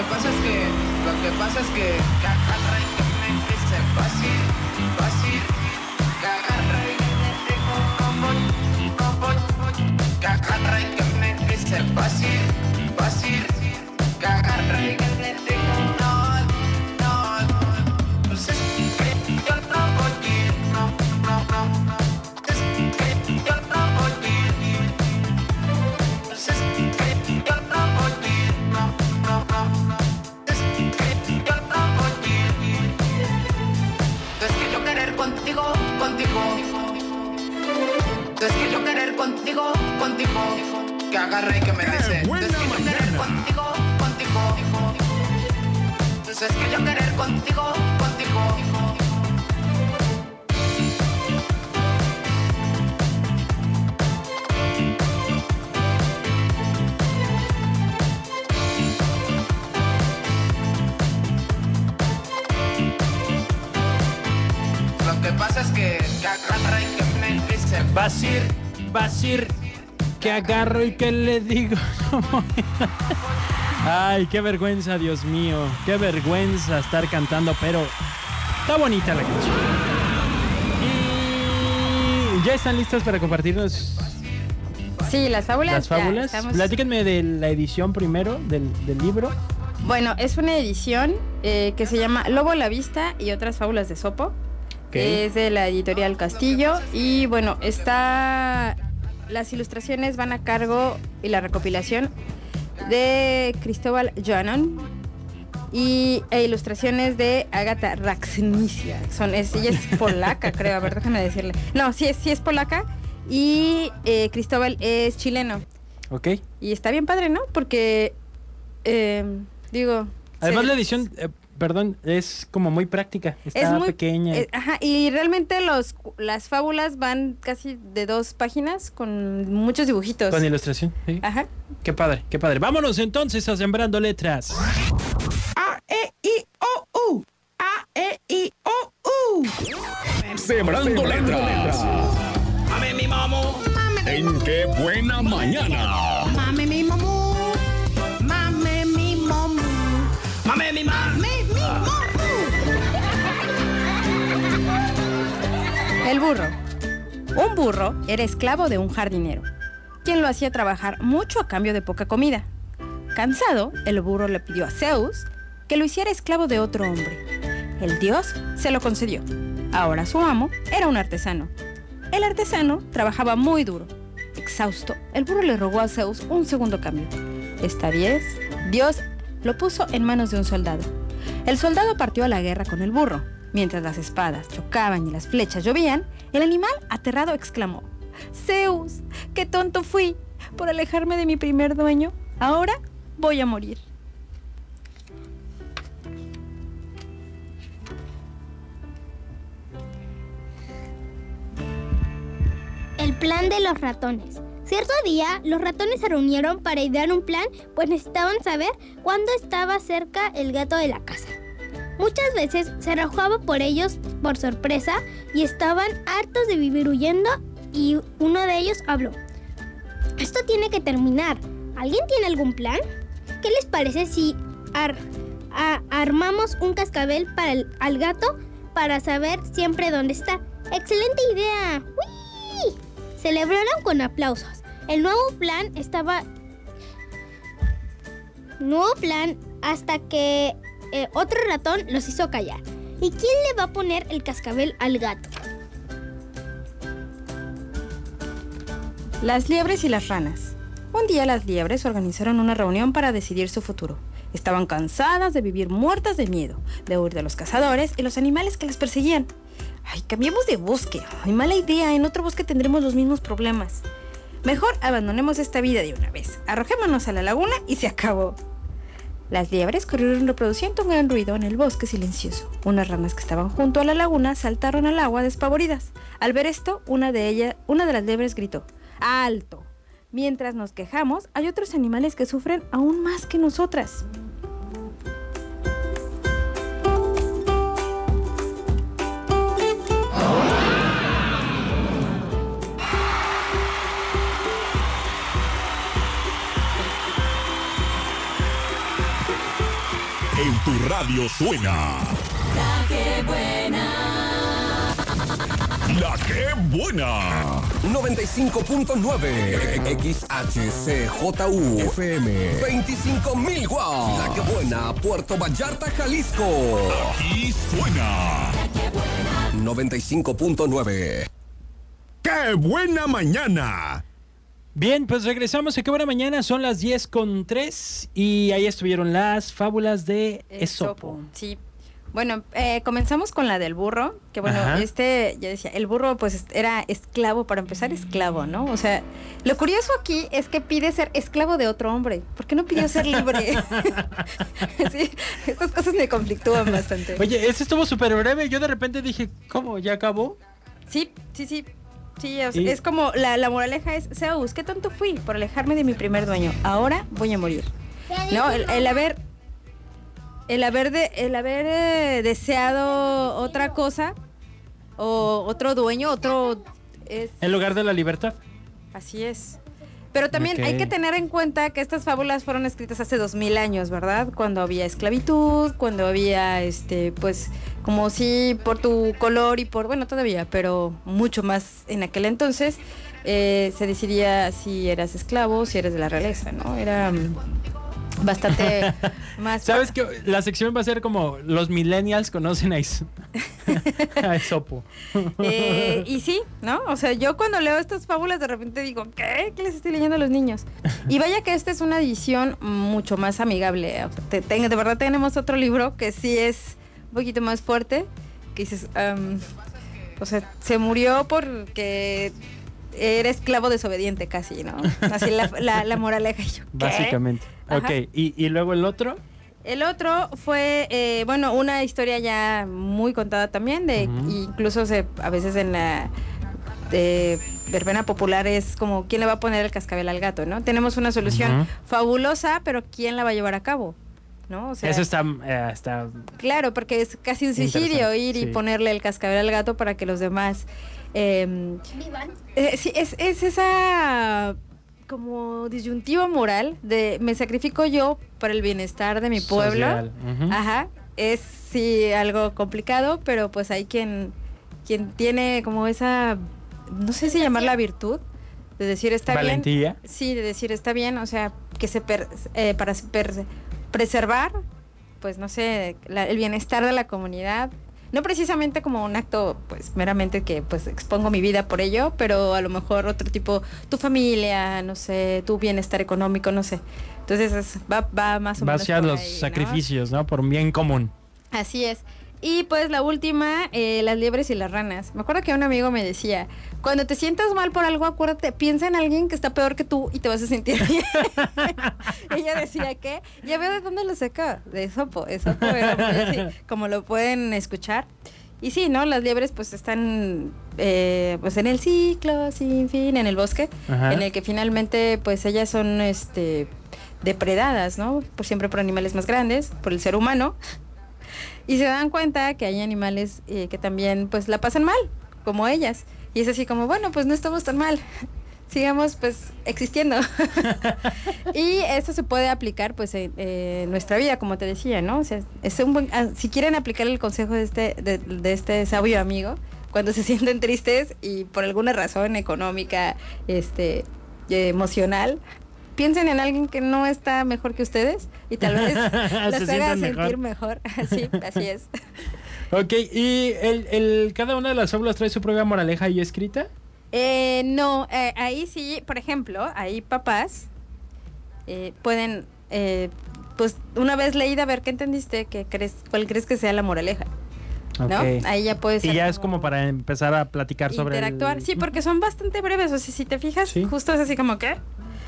que pasa es que, lo que pasa es que, que me dice fácil, fácil, contigo, contigo, yo querer contigo, contigo, que agarre y que me que yo querer contigo, contigo, yo querer contigo, contigo. Basir, Basir, que agarro y que le digo. Ay, qué vergüenza, Dios mío. Qué vergüenza estar cantando, pero está bonita la canción. Y ya están listas para compartirnos Sí, las fábulas. las fábulas. estamos- Platíquenme de la edición primero del, del libro. Bueno, es una edición eh, que se llama Lobo la Vista y otras fábulas de Sopo. Es de la editorial Castillo. Y bueno, está. Las ilustraciones van a cargo y la recopilación de Cristóbal Janon. Y e ilustraciones de Agatha Raxnicia. Son, es, ella es polaca, creo. A ver, déjame decirle. No, sí es, sí es polaca. Y eh, Cristóbal es chileno. Ok. Y está bien padre, ¿no? Porque, eh, digo... Además, se- la edición, eh, perdón, es como muy práctica. Está muy- pequeña. eh, ajá, y realmente los, las fábulas van casi de dos páginas con muchos dibujitos. con ilustración. sí. Ajá. Qué padre, qué padre. Vámonos entonces a Sembrando Letras. Sembrando letras. Mame mi mamo, En qué buena mañana. Burro. Un burro era esclavo de un jardinero, quien lo hacía trabajar mucho a cambio de poca comida. Cansado, el burro le pidió a Zeus que lo hiciera esclavo de otro hombre. El dios se lo concedió. Ahora su amo era un artesano. El artesano trabajaba muy duro. Exhausto, el burro le rogó a Zeus un segundo cambio. Esta vez, Dios lo puso en manos de un soldado. El soldado partió a la guerra con el burro. Mientras las espadas chocaban y las flechas llovían, el animal aterrado exclamó, Zeus, qué tonto fui por alejarme de mi primer dueño. Ahora voy a morir. El plan de los ratones. Cierto día, los ratones se reunieron para idear un plan, pues necesitaban saber cuándo estaba cerca el gato de la casa. Muchas veces se arrojaba por ellos por sorpresa y estaban hartos de vivir huyendo y uno de ellos habló. Esto tiene que terminar. ¿Alguien tiene algún plan? ¿Qué les parece si ar- armamos un cascabel para el, al gato para saber siempre dónde está? ¡Excelente idea! ¡Uy! Celebraron con aplausos. El nuevo plan estaba... Nuevo plan hasta que eh, otro ratón los hizo callar. ¿Y quién le va a poner el cascabel al gato? Las liebres y las ranas. Un día las liebres organizaron una reunión para decidir su futuro. Estaban cansadas de vivir muertas de miedo, de huir de los cazadores y los animales que las perseguían. Ay, cambiemos de bosque. Ay, mala idea. En otro bosque tendremos los mismos problemas. Mejor abandonemos esta vida de una vez. Arrojémonos a la laguna y se acabó. Las liebres corrieron reproduciendo un gran ruido en el bosque silencioso. Unas ranas que estaban junto a la laguna saltaron al agua despavoridas. Al ver esto, una de ellas, una de las liebres gritó: ¡Alto! Mientras nos quejamos, hay otros animales que sufren aún más que nosotras. Radio suena. La que buena. La que buena. 95.9 XHCJU FM 25.000 watts. La que buena, Puerto Vallarta, Jalisco. Aquí suena. 95.9 ¡Qué buena mañana! Bien, pues regresamos a qué buena mañana, son las 10 con 3 y ahí estuvieron las fábulas de Esopo. Sí. Bueno, eh, comenzamos con la del burro, que bueno, Ajá. este, yo decía, el burro pues era esclavo, para empezar esclavo, ¿no? O sea, lo curioso aquí es que pide ser esclavo de otro hombre. ¿Por qué no pidió ser libre? sí, estas cosas me conflictúan bastante. Oye, ese estuvo súper breve, yo de repente dije, ¿cómo? ¿Ya acabó? Sí, sí, sí. Sí, o sea, Y- es como la, la moraleja es, Zeus, ¿qué tonto fui por alejarme de mi primer dueño? Ahora voy a morir. No, el, el haber el haber de, el haber eh, deseado otra cosa o otro dueño, otro es En lugar de la libertad. así es. Pero también hay que tener en cuenta que estas fábulas fueron escritas hace dos mil años, ¿verdad? Cuando había esclavitud, cuando había, este, pues, como si por tu color y por, bueno, todavía, pero mucho más en aquel entonces, eh, se decidía si eras esclavo, si eres de la realeza, ¿no? Era bastante más... ¿Sabes que La sección va a ser como los millennials conocen a, Is- a Esopo. Eh, y sí, ¿no? O sea, yo cuando leo estas fábulas de repente digo, ¿qué? ¿Qué les estoy leyendo a los niños? Y vaya que esta es una edición mucho más amigable. O sea, te- te- de verdad tenemos otro libro que sí es un poquito más fuerte, que dices, am, o sea, se murió porque era esclavo desobediente casi, ¿no? Así la, la, la moraleja. Y yo, ¿qué? Básicamente. Ajá. Ok, ¿Y, y luego el otro. El otro fue, eh, bueno, una historia ya muy contada también, de incluso se, a veces en la de verbena popular es como quién le va a poner el cascabel al gato, ¿no? Tenemos una solución fabulosa, pero quién la va a llevar a cabo, ¿no? O sea, Eso está, eh, está claro, porque es casi un suicidio ir y ponerle el cascabel al gato para que los demás eh, eh, sí, es, es esa como disyuntiva moral de me sacrifico yo para el bienestar de mi pueblo. Ajá. Es sí algo complicado, pero pues hay quien, quien tiene como esa, no sé si llamarla virtud, de decir está bien. Valentía. Sí, de decir está bien, o sea, que se per- eh, para per- preservar, pues no sé, la- el bienestar de la comunidad. No precisamente como un acto, pues meramente que pues expongo mi vida por ello, pero a lo mejor otro tipo, tu familia, no sé, tu bienestar económico, no sé. Entonces es- va, va más o Va menos. hacia por los ahí, ¿no? sacrificios, ¿no? Por un bien común. Así es. Y pues la última, eh, las liebres y las ranas. Me acuerdo que un amigo me decía, cuando te sientas mal por algo, acuérdate, piensa en alguien que está peor que tú y te vas a sentir bien. Ella decía que, ya veo de dónde lo saca, de era muy así, como lo pueden escuchar. Y sí, ¿no? Las liebres pues están eh, pues en el ciclo sin fin, en el bosque, Ajá. en el que finalmente pues ellas son este depredadas, ¿no? Por siempre por animales más grandes, por el ser humano. Y se dan cuenta que hay animales eh, que también pues la pasan mal, como ellas. Y es así como, bueno, pues no estamos tan mal. Sigamos pues existiendo. y esto se puede aplicar pues en, nuestra vida, como te decía, ¿no? O sea, es un buen, ah, si quieren aplicar el consejo de este, de, de este sabio amigo, cuando se sienten tristes y por alguna razón económica, este, emocional, piensen en alguien que no está mejor que ustedes y tal vez Se los haga sentir mejor. Así, así es. Ok, ¿y el, el- cada una de las fábulas trae su propia moraleja ahí escrita? Eh, no, eh, ahí sí, por ejemplo, ahí papás eh, pueden, eh, pues una vez leída, ver qué entendiste, qué crees, cuál crees que sea la moraleja, ¿no? Ahí ya puedes. Y ya es como para empezar a platicar sobre el- interactuar. Sí, porque son bastante breves, o sea, si te fijas, Sí. justo es así como que,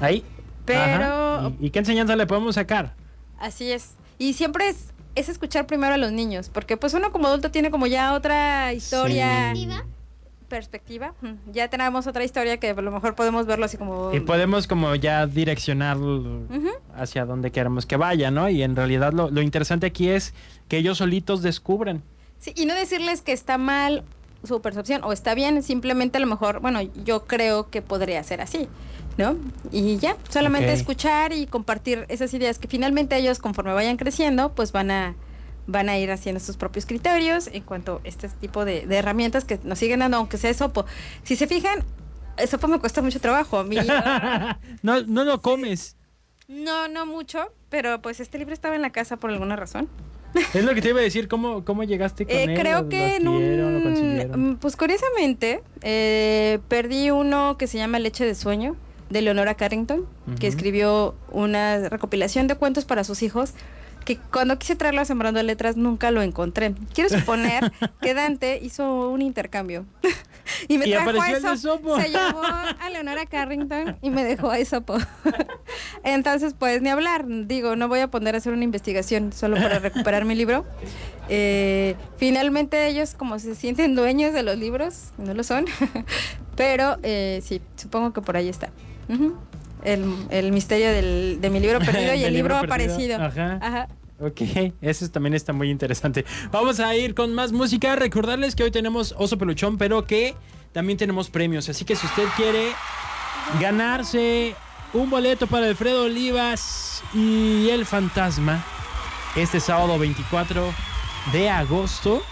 Ahí. Pero. ¿Y, y qué enseñanza le podemos sacar? así es. Y siempre es, es escuchar primero a los niños, porque pues uno como adulto tiene como ya otra historia, Sí. perspectiva. Ya tenemos otra historia que a lo mejor podemos verlo así como... Y podemos como ya direccionar Ujú. hacia donde queremos que vaya, ¿no? Y en realidad lo, lo interesante aquí es que ellos solitos descubran. Sí, y no decirles que está mal su percepción o está bien, simplemente a lo mejor, bueno, yo creo que podría ser así, ¿no? Y ya, solamente escuchar y compartir esas ideas que finalmente ellos conforme vayan creciendo, pues van a van a ir haciendo sus propios criterios en cuanto a este tipo de, de herramientas que nos siguen dando, aunque sea Esopo. Si se fijan, Esopo me cuesta mucho trabajo. A mí, no, no lo comes. no, no mucho, pero pues este libro estaba en la casa por alguna razón. Es lo que te iba a decir, ¿cómo, cómo llegaste con Eh, él? creo ¿Lo- que en un... Pues curiosamente, eh, perdí uno que se llama Leche de Sueño, de Leonora Carrington, que escribió una recopilación de cuentos para sus hijos, que cuando quise traerlo a Sembrando Letras nunca lo encontré. Quiero suponer que Dante hizo un intercambio. y me Y trajo a. Esopo. Se llevó a Leonora Carrington y me dejó a Esopo. Entonces, pues ni hablar. Digo, no voy a poner a hacer una investigación solo para recuperar mi libro. Eh, finalmente ellos como se sienten dueños de los libros, no lo son, pero eh, sí, supongo que por ahí está. El, el misterio del- de mi libro perdido y el libro, aparecido. Ajá. Ajá. Ok, eso también está muy interesante. Vamos a ir con más música. Recordarles que hoy tenemos Oso Peluchón, pero que también tenemos premios. Así que si usted quiere ganarse un boleto para Alfredo Olivas y el Fantasma este sábado 24 de agosto,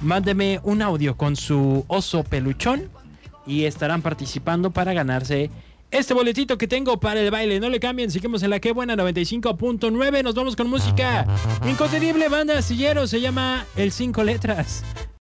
mándeme un audio con su oso peluchón y estarán participando para ganarse este boletito que tengo para el baile. No le cambien, seguimos en la que buena 95.9. Nos vamos con música incontenible, banda astillero. Se llama El Cinco Letras.